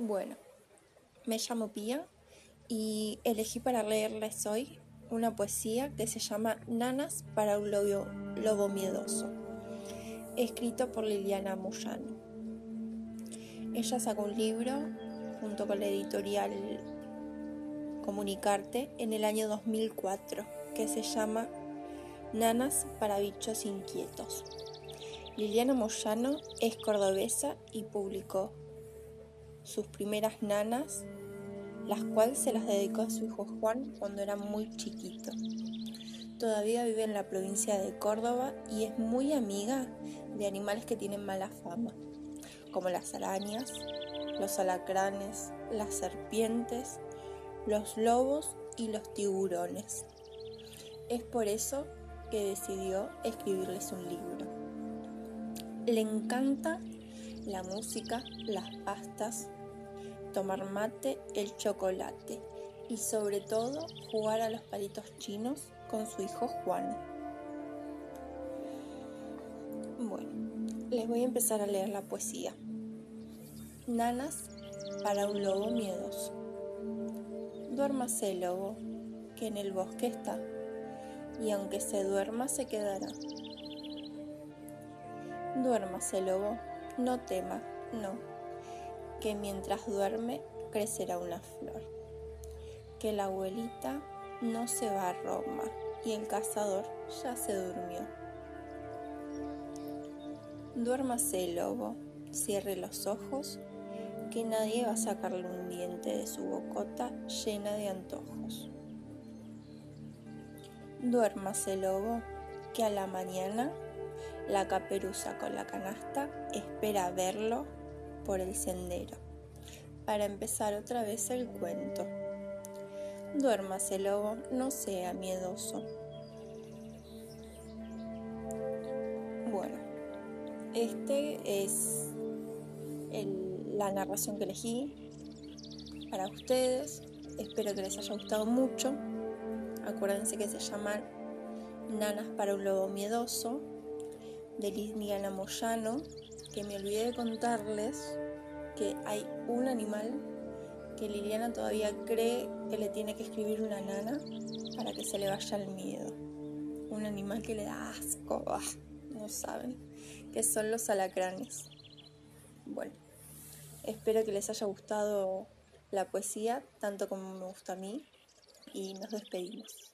Bueno, me llamo Pía y elegí para leerles hoy una poesía que se llama Nanas para un lobo, miedoso, escrito por Liliana Moyano. Ella sacó un libro junto con la editorial Comunicarte en el año 2004 que se llama Nanas para bichos inquietos. Liliana Moyano es cordobesa y publicó sus primeras nanas, las cuales se las dedicó a su hijo Juan cuando era muy chiquito. Todavía vive en la provincia de Córdoba y es muy amiga de animales que tienen mala fama, como las arañas, los alacranes, las serpientes, los lobos y los tiburones. Es por eso que decidió escribirles un libro. Le encanta la música, las pastas, tomar mate, el chocolate y sobre todo jugar a los palitos chinos con su hijo Juan. Bueno, les voy a empezar a leer la poesía. Nanas para un lobo miedoso. Duérmase lobo, que en el bosque está, y aunque se duerma se quedará. Duérmase lobo, no tema, no que mientras duerme crecerá una flor, que la abuelita no se va a Roma y el cazador ya se durmió. Duérmase lobo, cierre los ojos, que nadie va a sacarle un diente de su bocota llena de antojos. Duérmase lobo, que a la mañana la caperuza con la canasta espera verlo por el sendero, para empezar otra vez el cuento. Duérmase, lobo, no sea miedoso. Bueno, este es la narración que elegí para ustedes. Espero que les haya gustado mucho. Acuérdense que se llaman Nanas para un lobo miedoso de Liliana Moyano que me olvidé de contarles que hay un animal que Liliana todavía cree que le tiene que escribir una nana para que se le vaya el miedo. Un animal que le da asco, no saben, que son los alacranes. Bueno, espero que les haya gustado la poesía tanto como me gusta a mí y nos despedimos.